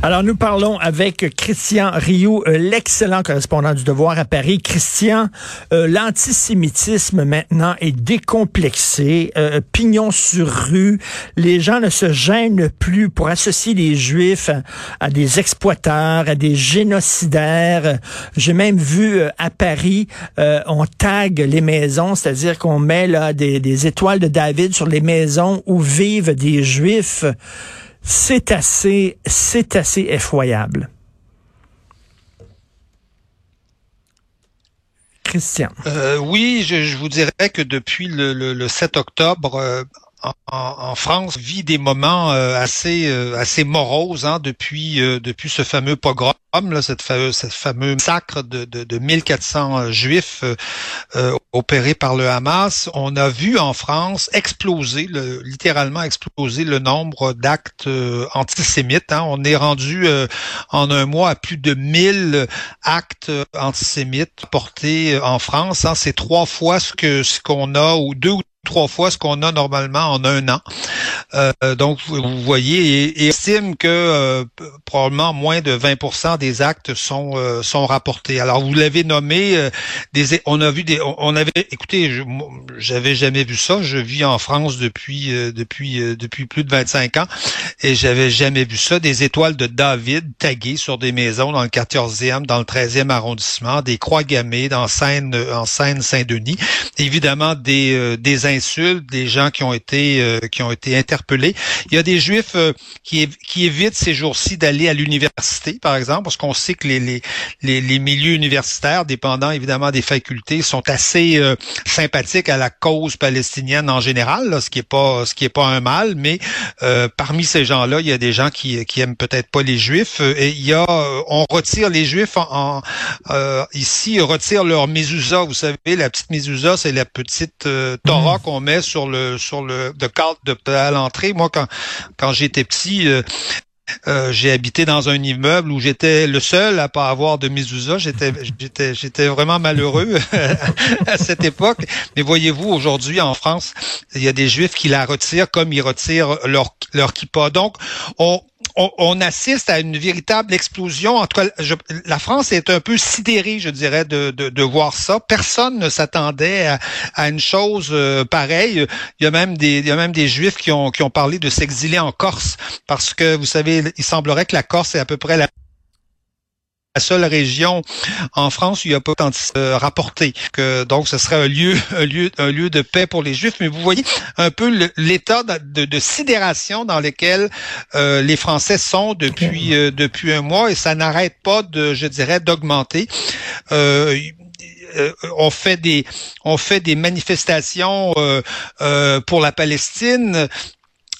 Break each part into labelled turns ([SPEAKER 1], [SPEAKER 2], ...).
[SPEAKER 1] Alors, nous parlons avec Christian Rioux, euh, l'excellent correspondant du Devoir à Paris. Christian, euh, l'antisémitisme maintenant est décomplexé, euh, pignon sur rue. Les gens ne se gênent plus pour associer les Juifs à, des exploiteurs, à des génocidaires. J'ai même vu à Paris, on tag les maisons, c'est-à-dire qu'on met des étoiles de David sur les maisons où vivent des Juifs c'est assez, c'est assez effroyable. Christian.
[SPEAKER 2] Euh, oui, je, vous dirais que depuis le, le, le 7 octobre, euh, en, en, France vit des moments euh, assez euh, assez moroses hein, depuis euh, depuis ce fameux pogrom, là, cette, cette fameux massacre de, de, de 1400 juifs opérés par le Hamas. On a vu en France exploser, le, littéralement exploser le nombre d'actes antisémites. Hein. On est rendu en un mois à plus de 1000 actes antisémites portés en France. Hein. C'est trois fois ce que ce qu'on a ou deux ou trois fois ce qu'on a normalement en un an. Euh, donc, vous voyez, et, estime que euh, probablement moins de 20% des actes sont euh, sont rapportés. Alors, vous l'avez nommé, euh, des, on a vu des, on avait, écoutez, j'avais jamais vu ça. Je vis en France depuis euh, depuis depuis plus de 25 ans et j'avais jamais vu ça. Des étoiles de David taguées sur des maisons dans le 14e, dans le 13e arrondissement, des croix gammées dans Seine en Seine Saint-Denis. Évidemment, des des des gens qui ont été euh, qui ont été interpellés. Il y a des juifs euh, qui qui évitent ces jours-ci d'aller à l'université, par exemple, parce qu'on sait que les, les, milieux universitaires, dépendant évidemment des facultés, sont assez euh, sympathiques à la cause palestinienne en général, là, ce qui est pas ce qui est pas un mal, mais parmi ces gens-là, il y a des gens qui qui aiment peut-être pas les juifs et il y a on retire les juifs en, ici retire leur mezuzah, vous savez la petite mezuzah, c'est la petite Torah qu'on met sur le sur le de cadre de à l'entrée. Moi, quand quand j'étais petit, euh, euh, j'ai habité dans un immeuble où j'étais le seul à pas avoir de mezuzah. J'étais, j'étais, j'étais vraiment malheureux à cette époque. Mais voyez-vous, aujourd'hui en France, il y a des Juifs qui la retirent comme ils retirent leur leur kippa. Donc, on on, assiste à une véritable explosion. En tout cas, la France est un peu sidérée, je dirais, de, de, voir ça. Personne ne s'attendait à, une chose euh, pareille. Il y a même des, il y a même des Juifs qui ont, qui ont parlé de s'exiler en Corse parce que, vous savez, il semblerait que la Corse est à peu près la la seule région en France où il n'y a pas tant euh, rapporté. Que, donc, ce serait un lieu, un lieu, un lieu de paix pour les Juifs. Mais vous voyez un peu l'état de, de, sidération dans lequel euh, les Français sont depuis euh, depuis un mois et ça n'arrête pas de, je dirais, d'augmenter. Euh, on fait des on fait des manifestations euh, pour la Palestine.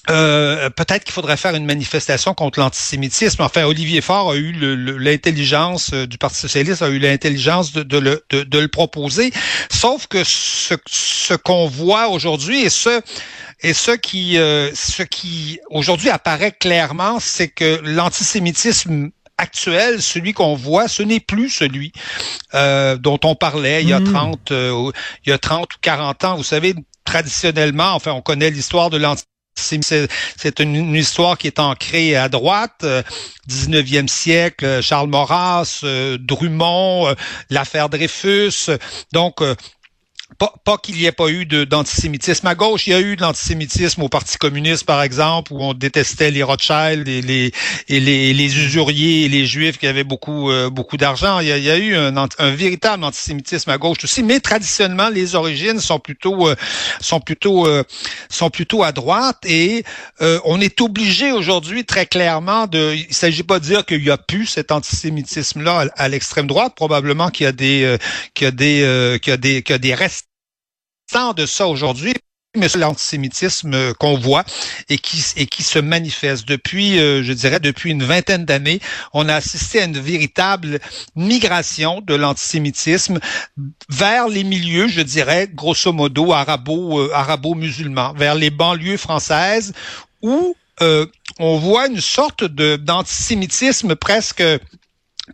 [SPEAKER 2] Euh, peut-être qu'il faudrait faire une manifestation contre l'antisémitisme. Enfin, Olivier Faure a eu l'intelligence euh, du Parti socialiste, a eu l'intelligence de, le, de, le, proposer. Sauf que ce, ce qu'on voit aujourd'hui et ce et ce qui euh, ce qui aujourd'hui apparaît clairement, c'est que l'antisémitisme actuel, celui qu'on voit, ce n'est plus celui dont on parlait il y a 30 hmm. il y a 30 ou 40 ans. Vous savez, traditionnellement, enfin, on connaît l'histoire de l'antisémitisme c'est une, histoire qui est ancrée à droite, 19e euh, siècle, Charles Maurras, euh, Drummond, euh, l'affaire Dreyfus. Donc, pas, pas qu'il n'y ait pas eu d'antisémitisme. À gauche, il y a eu de l'antisémitisme au Parti communiste, par exemple, où on détestait les Rothschild et les, et les, les usuriers et les Juifs qui avaient beaucoup, euh, beaucoup d'argent. Il, il y a eu un, un, véritable antisémitisme à gauche aussi, mais traditionnellement, les origines sont plutôt, euh, sont plutôt, euh, sont plutôt à droite et on est obligé aujourd'hui très clairement de. Il s'agit pas de dire qu'il y a plus cet antisémitisme-là à, à l'extrême droite. Probablement qu'il y a des, qu'il y a des, qu'il y a des, qu'il y a des restes de ça aujourd'hui, mais l'antisémitisme qu'on voit et qui, et qui se manifeste. Depuis, euh, je dirais, depuis une vingtaine d'années, on a assisté à une véritable migration de l'antisémitisme vers les milieux, je dirais, grosso modo, arabo, euh, arabo-musulmans, vers les banlieues françaises où euh, on voit une sorte d'antisémitisme presque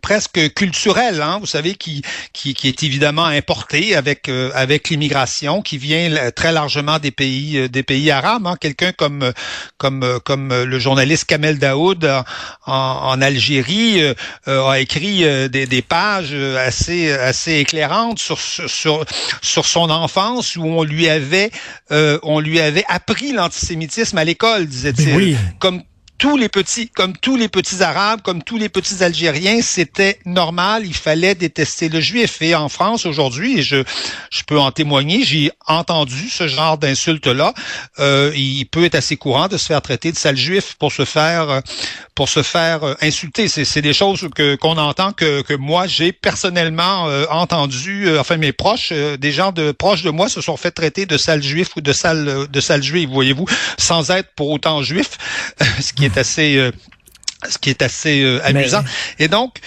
[SPEAKER 2] presque culturel, hein, vous savez, qui, qui, qui est évidemment importé avec euh, avec l'immigration, qui vient très largement des pays euh, des pays arabes. Hein. Quelqu'un comme comme comme le journaliste Kamel Daoud en, en Algérie a écrit des, des pages assez assez éclairantes sur sur sur son enfance où on lui avait on lui avait appris l'antisémitisme à l'école, disait-il. Oui. Comme tous les petits, comme tous les petits Arabes, comme tous les petits Algériens, c'était normal, il fallait détester le juif. Et en France aujourd'hui, et je, je peux en témoigner, j'ai entendu ce genre d'insulte-là. Euh, il peut être assez courant de se faire traiter de sale juif pour se faire pour se faire euh, insulter. C'est des choses que qu'on entend que, que moi j'ai personnellement euh, entendu. Euh, enfin, mes proches, des gens de proches de moi se sont fait traiter de sale juif ou de sale de sale juif, voyez-vous, sans être pour autant juif, ce qui est assez, euh, ce qui est assez euh, amusant. Et donc,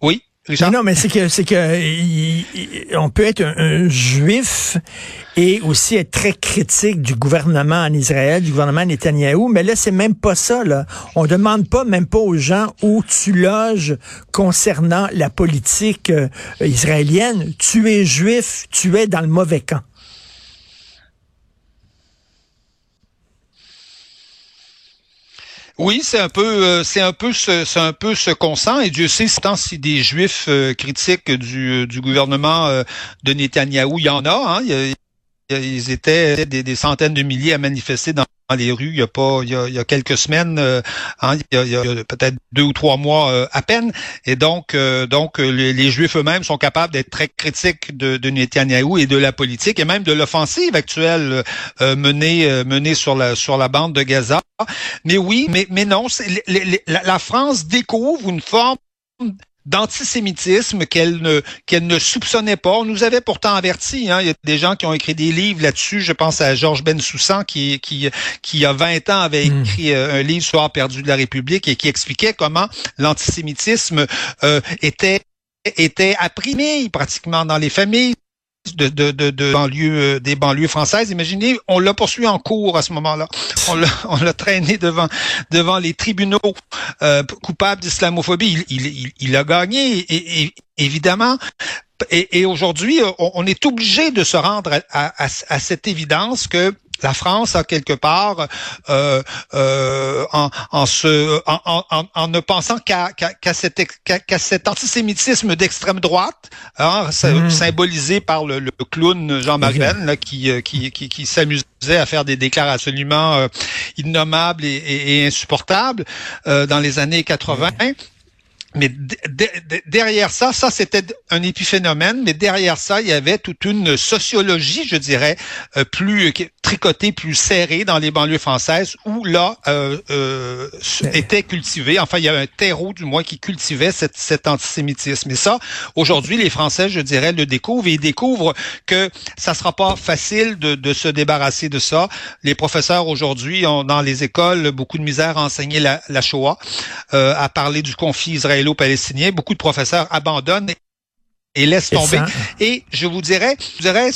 [SPEAKER 2] oui.
[SPEAKER 1] Richard? Non, mais c'est que c'est que on peut être un, juif et aussi être très critique du gouvernement en Israël, du gouvernement Netanyahou, mais là c'est même pas ça là. On demande pas même pas aux gens où tu loges concernant la politique euh, israélienne. Tu es juif, tu es dans le mauvais camp.
[SPEAKER 2] Oui, c'est un peu, euh, c'est un peu ce, c'est un peu ce qu'on sent. Et Dieu sait, tant si des Juifs euh, critiques du, du gouvernement euh, de Netanyahou, il y en a. Hein, ils étaient des, centaines de milliers à manifester dans les rues il y a pas il y a, quelques semaines hein, il y a, peut-être deux ou trois mois à peine. Et donc donc les, juifs eux-mêmes sont capables d'être très critiques de, de Netanyahou et de la politique et même de l'offensive actuelle menée menée sur la sur la bande de Gaza. Mais oui, mais, mais non, la, la France découvre une forme d'antisémitisme qu'elle ne qu'elle ne soupçonnait pas. On nous avait pourtant averti. Hein. Il y a des gens qui ont écrit des livres là-dessus. Je pense à Georges Bensoussan qui qui qui il y a 20 ans avait hmm. écrit euh, un livre Soir perdu de la République et qui expliquait comment l'antisémitisme euh, était était apprimé pratiquement dans les familles de, de, de, de banlieues, euh, des banlieues françaises. Imaginez, on l'a poursuivi en cours à ce moment-là. On l'a, on traîné devant, devant les tribunaux euh, coupables d'islamophobie. Il, il, il, a gagné, évidemment. Et, et aujourd'hui, on, est obligé de se rendre à, à, à cette évidence que la France a quelque part euh, euh, en, en, se, en, en, en ne pensant qu'à cet, cet antisémitisme d'extrême droite, hein, hmm. symbolisé par le, le clown Jean-Marie là, qui, euh, qui, qui, qui s'amusait à faire des déclarations absolument euh, innommables et, et, et insupportables euh, dans les années 80. Mais derrière ça, ça c'était un épiphénomène, mais derrière ça, il y avait toute une sociologie, je dirais, euh, plus tricotée, plus serrée dans les banlieues françaises, où là euh, euh, était cultivé, enfin il y a un terreau du moins qui cultivait cet antisémitisme. Et ça, aujourd'hui, les Français, je dirais, le découvrent et ils découvrent que ça sera pas facile de, de se débarrasser de ça. Les professeurs aujourd'hui ont dans les écoles beaucoup de misère à enseigner la, la Shoah, euh, à parler du conflit israélien palestinien beaucoup de professeurs abandonnent et laissent tomber. Et je vous dirais, je dirais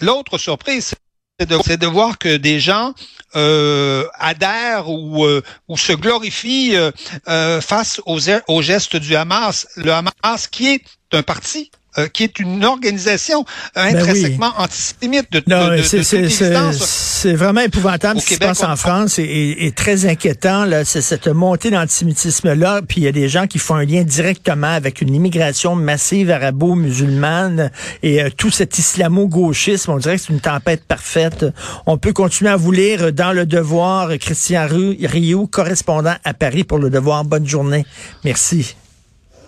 [SPEAKER 2] l'autre surprise, c'est de, voir que des gens euh, adhèrent ou, euh, ou se glorifient euh, face aux, aux gestes du Hamas. Le Hamas qui est un parti euh, qui est une organisation ben intrinsèquement antisémite de, non, de,
[SPEAKER 1] C'est vraiment épouvantable ce qui se passe en France et, très inquiétant. Là, c'est cette montée d'antisémitisme-là. Puis il y a des gens qui font un lien directement avec une immigration massive arabo-musulmane et euh, tout cet islamo-gauchisme. On dirait que c'est une tempête parfaite. On peut continuer à vous lire dans Le Devoir, Christian Rioux, correspondant à Paris pour Le Devoir. Bonne journée. Merci.